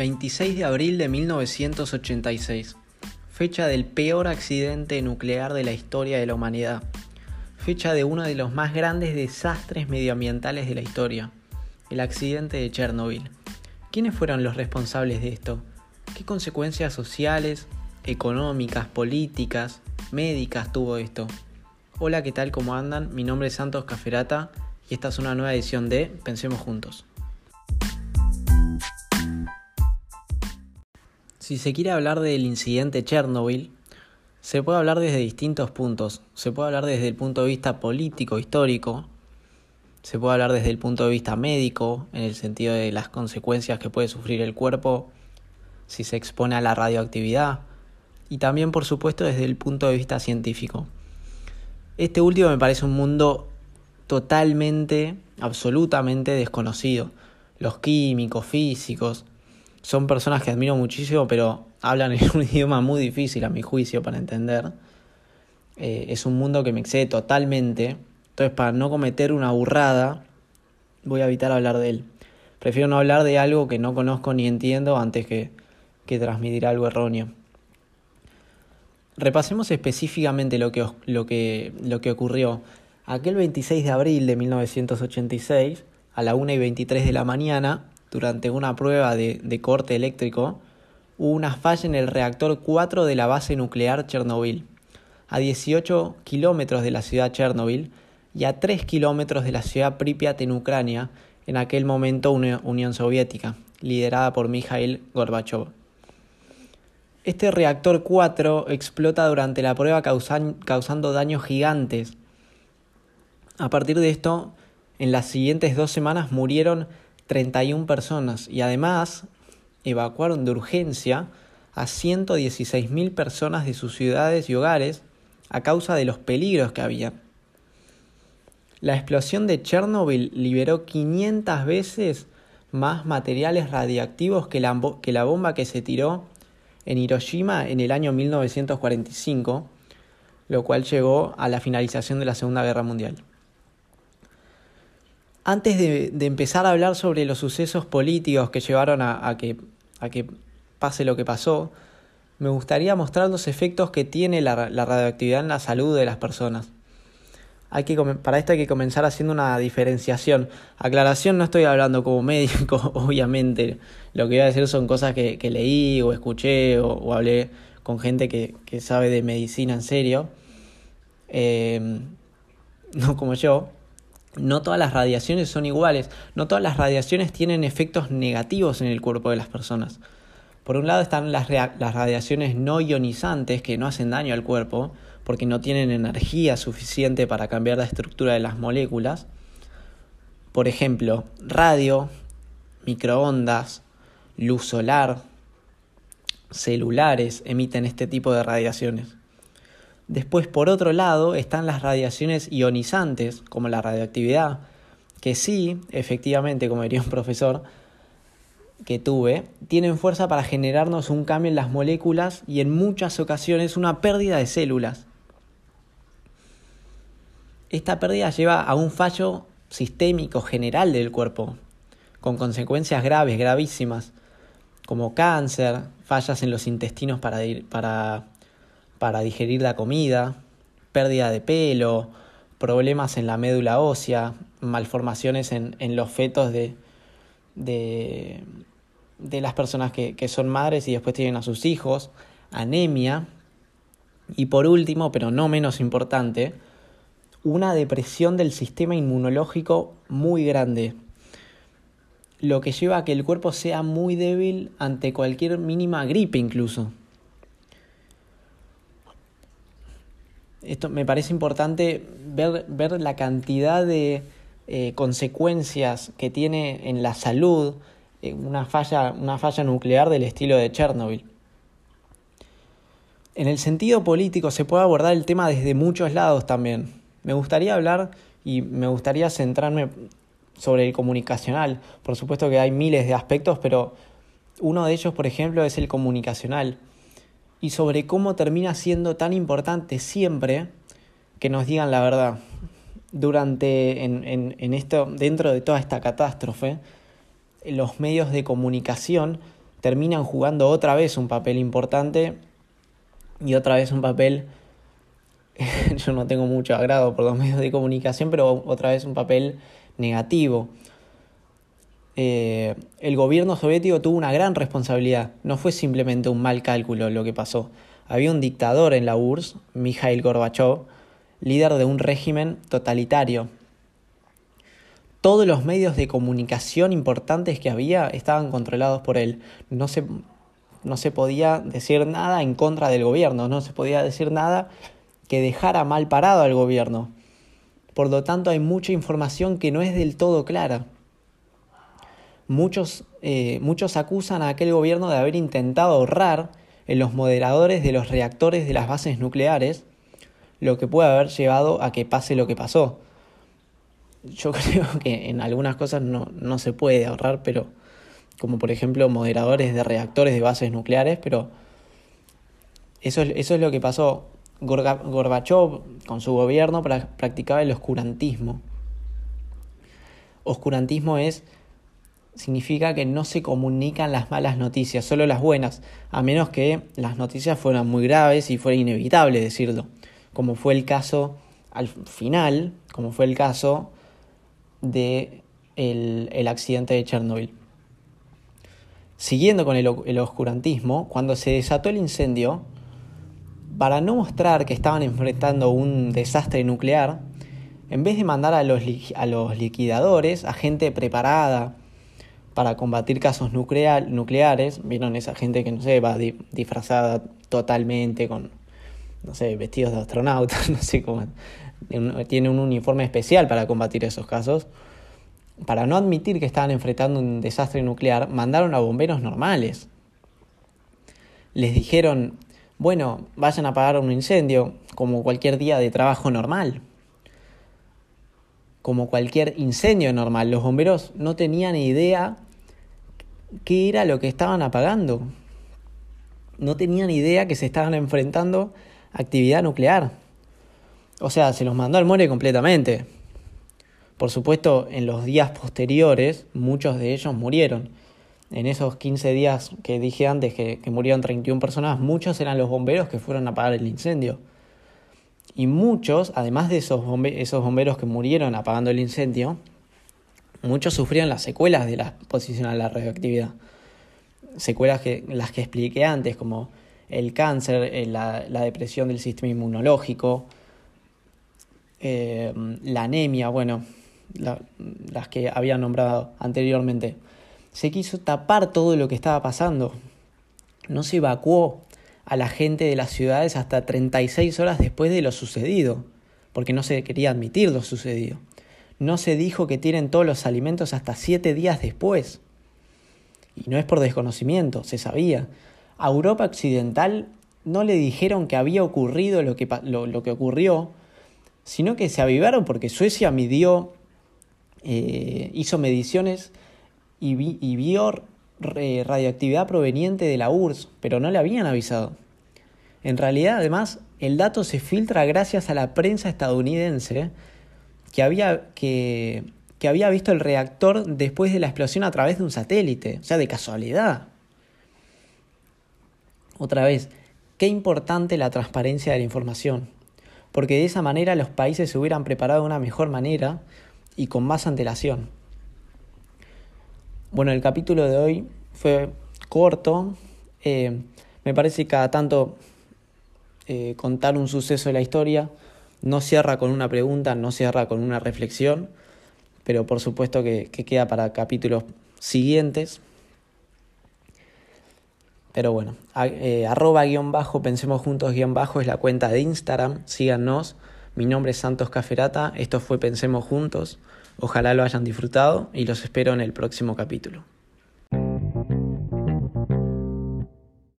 26 de abril de 1986, fecha del peor accidente nuclear de la historia de la humanidad, fecha de uno de los más grandes desastres medioambientales de la historia, el accidente de Chernobyl. ¿Quiénes fueron los responsables de esto? ¿Qué consecuencias sociales, económicas, políticas, médicas tuvo esto? Hola, ¿qué tal? ¿Cómo andan? Mi nombre es Santos Caferata y esta es una nueva edición de Pensemos Juntos. Si se quiere hablar del incidente Chernobyl, se puede hablar desde distintos puntos. Se puede hablar desde el punto de vista político, histórico. Se puede hablar desde el punto de vista médico, en el sentido de las consecuencias que puede sufrir el cuerpo si se expone a la radioactividad. Y también, por supuesto, desde el punto de vista científico. Este último me parece un mundo totalmente, absolutamente desconocido. Los químicos, físicos, son personas que admiro muchísimo, pero hablan en un idioma muy difícil a mi juicio para entender. Eh, es un mundo que me excede totalmente. Entonces, para no cometer una burrada, voy a evitar hablar de él. Prefiero no hablar de algo que no conozco ni entiendo antes que, que transmitir algo erróneo. Repasemos específicamente lo que, lo, que, lo que ocurrió. Aquel 26 de abril de 1986, a la 1 y 23 de la mañana, durante una prueba de, corte eléctrico, hubo una falla en el reactor 4 de la base nuclear Chernobyl, a 18 kilómetros de la ciudad Chernobyl y a 3 kilómetros de la ciudad Pripyat en Ucrania, en aquel momento una Unión Soviética, liderada por Mikhail Gorbachev. Este reactor 4 explota durante la prueba causando daños gigantes. A partir de esto, en las siguientes dos semanas murieron 31 personas y además evacuaron de urgencia a 116.000 personas de sus ciudades y hogares a causa de los peligros que había. La explosión de Chernobyl liberó 500 veces más materiales radiactivos que la, que la bomba que se tiró en Hiroshima en el año 1945, lo cual llegó a la finalización de la Segunda Guerra Mundial. Antes de, empezar a hablar sobre los sucesos políticos que llevaron a, que, a que pase lo que pasó, me gustaría mostrar los efectos que tiene la, radioactividad en la salud de las personas. Hay que, para esto hay que comenzar haciendo una diferenciación. Aclaración, no estoy hablando como médico, obviamente. Lo que voy a decir son cosas que, leí o escuché o, hablé con gente que, sabe de medicina en serio. Eh, no como yo no todas las radiaciones son iguales, no todas las radiaciones tienen efectos negativos en el cuerpo de las personas. Por un lado están las, radiaciones no ionizantes que no hacen daño al cuerpo porque no tienen energía suficiente para cambiar la estructura de las moléculas. Por ejemplo, radio, microondas, luz solar, celulares emiten este tipo de radiaciones. Después, por otro lado, están las radiaciones ionizantes, como la radioactividad, que sí, efectivamente, como diría un profesor que tuve, tienen fuerza para generarnos un cambio en las moléculas y en muchas ocasiones una pérdida de células. Esta pérdida lleva a un fallo sistémico general del cuerpo, con consecuencias graves, gravísimas, como cáncer, fallas en los intestinos para, para para digerir la comida, pérdida de pelo, problemas en la médula ósea, malformaciones en, los fetos de, de, las personas que, que son madres y después tienen a sus hijos, anemia y por último, pero no menos importante, una depresión del sistema inmunológico muy grande, lo que lleva a que el cuerpo sea muy débil ante cualquier mínima gripe incluso. Esto me parece importante ver, ver la cantidad de eh, consecuencias que tiene en la salud eh, una, falla, una falla nuclear del estilo de Chernobyl. En el sentido político se puede abordar el tema desde muchos lados también. Me gustaría hablar y me gustaría centrarme sobre el comunicacional. Por supuesto que hay miles de aspectos, pero uno de ellos, por ejemplo, es el comunicacional y sobre cómo termina siendo tan importante siempre que nos digan la verdad. Durante, en, en, en esto, dentro de toda esta catástrofe, los medios de comunicación terminan jugando otra vez un papel importante y otra vez un papel, yo no tengo mucho agrado por los medios de comunicación, pero otra vez un papel negativo. Eh, el gobierno soviético tuvo una gran responsabilidad, no fue simplemente un mal cálculo lo que pasó. Había un dictador en la URSS, Mikhail Gorbachev, líder de un régimen totalitario. Todos los medios de comunicación importantes que había estaban controlados por él. No se, no se podía decir nada en contra del gobierno, no se podía decir nada que dejara mal parado al gobierno. Por lo tanto, hay mucha información que no es del todo clara. Muchos, eh, muchos acusan a aquel gobierno de haber intentado ahorrar en los moderadores de los reactores de las bases nucleares, lo que puede haber llevado a que pase lo que pasó. Yo creo que en algunas cosas no, no se puede ahorrar, pero como por ejemplo moderadores de reactores de bases nucleares, pero eso, eso es lo que pasó. Gorbachev con su gobierno practicaba el oscurantismo. Oscurantismo es significa que no se comunican las malas noticias, solo las buenas, a menos que las noticias fueran muy graves y fuera inevitable decirlo, como fue el caso al final, como fue el caso de el, accidente de Chernobyl. Siguiendo con el, oscurantismo, cuando se desató el incendio, para no mostrar que estaban enfrentando un desastre nuclear, en vez de mandar a los, a los liquidadores, a gente preparada para combatir casos nucleares, vieron esa gente que no sé, va disfrazada totalmente con, no sé, vestidos de astronautas, no sé cómo, tiene un uniforme especial para combatir esos casos para no admitir que estaban enfrentando un desastre nuclear, mandaron a bomberos normales. Les dijeron, bueno, vayan a apagar un incendio como cualquier día de trabajo normal. Como cualquier incendio normal. Los bomberos no tenían idea qué era lo que estaban apagando. No tenían idea que se estaban enfrentando a actividad nuclear. O sea, se los mandó al muere completamente. Por supuesto, en los días posteriores, muchos de ellos murieron. En esos 15 días que dije antes que, murieron 31 personas, muchos eran los bomberos que fueron a apagar el incendio. Y muchos, además de esos, esos bomberos que murieron apagando el incendio, muchos sufrieron las secuelas de la exposición a la radioactividad. Secuelas que las que expliqué antes, como el cáncer, eh, la, la depresión del sistema inmunológico, eh, la anemia, bueno, las que había nombrado anteriormente. Se quiso tapar todo lo que estaba pasando. No se evacuó a la gente de las ciudades hasta 36 horas después de lo sucedido, porque no se quería admitir lo sucedido. No se dijo que tienen todos los alimentos hasta 7 días después. Y no es por desconocimiento, se sabía. A Europa Occidental no le dijeron que había ocurrido lo que, lo que ocurrió, sino que se avivaron porque Suecia midió eh, hizo mediciones y, vio radioactividad proveniente de la URSS, pero no le habían avisado. En realidad, además, el dato se filtra gracias a la prensa estadounidense que había, que, que había visto el reactor después de la explosión a través de un satélite, o sea, de casualidad. Otra vez, qué importante la transparencia de la información, porque de esa manera los países se hubieran preparado de una mejor manera y con más antelación. Bueno, el capítulo de hoy fue corto. Eh, me parece que cada tanto eh, contar un suceso de la historia no cierra con una pregunta, no cierra con una reflexión, pero por supuesto que, queda para capítulos siguientes. Pero bueno, eh, arroba guion bajo, pensemos juntos guion bajo es la cuenta de Instagram, síganos. Mi nombre es Santos Caferata, esto fue Pensemos Juntos, ojalá lo hayan disfrutado y los espero en el próximo capítulo.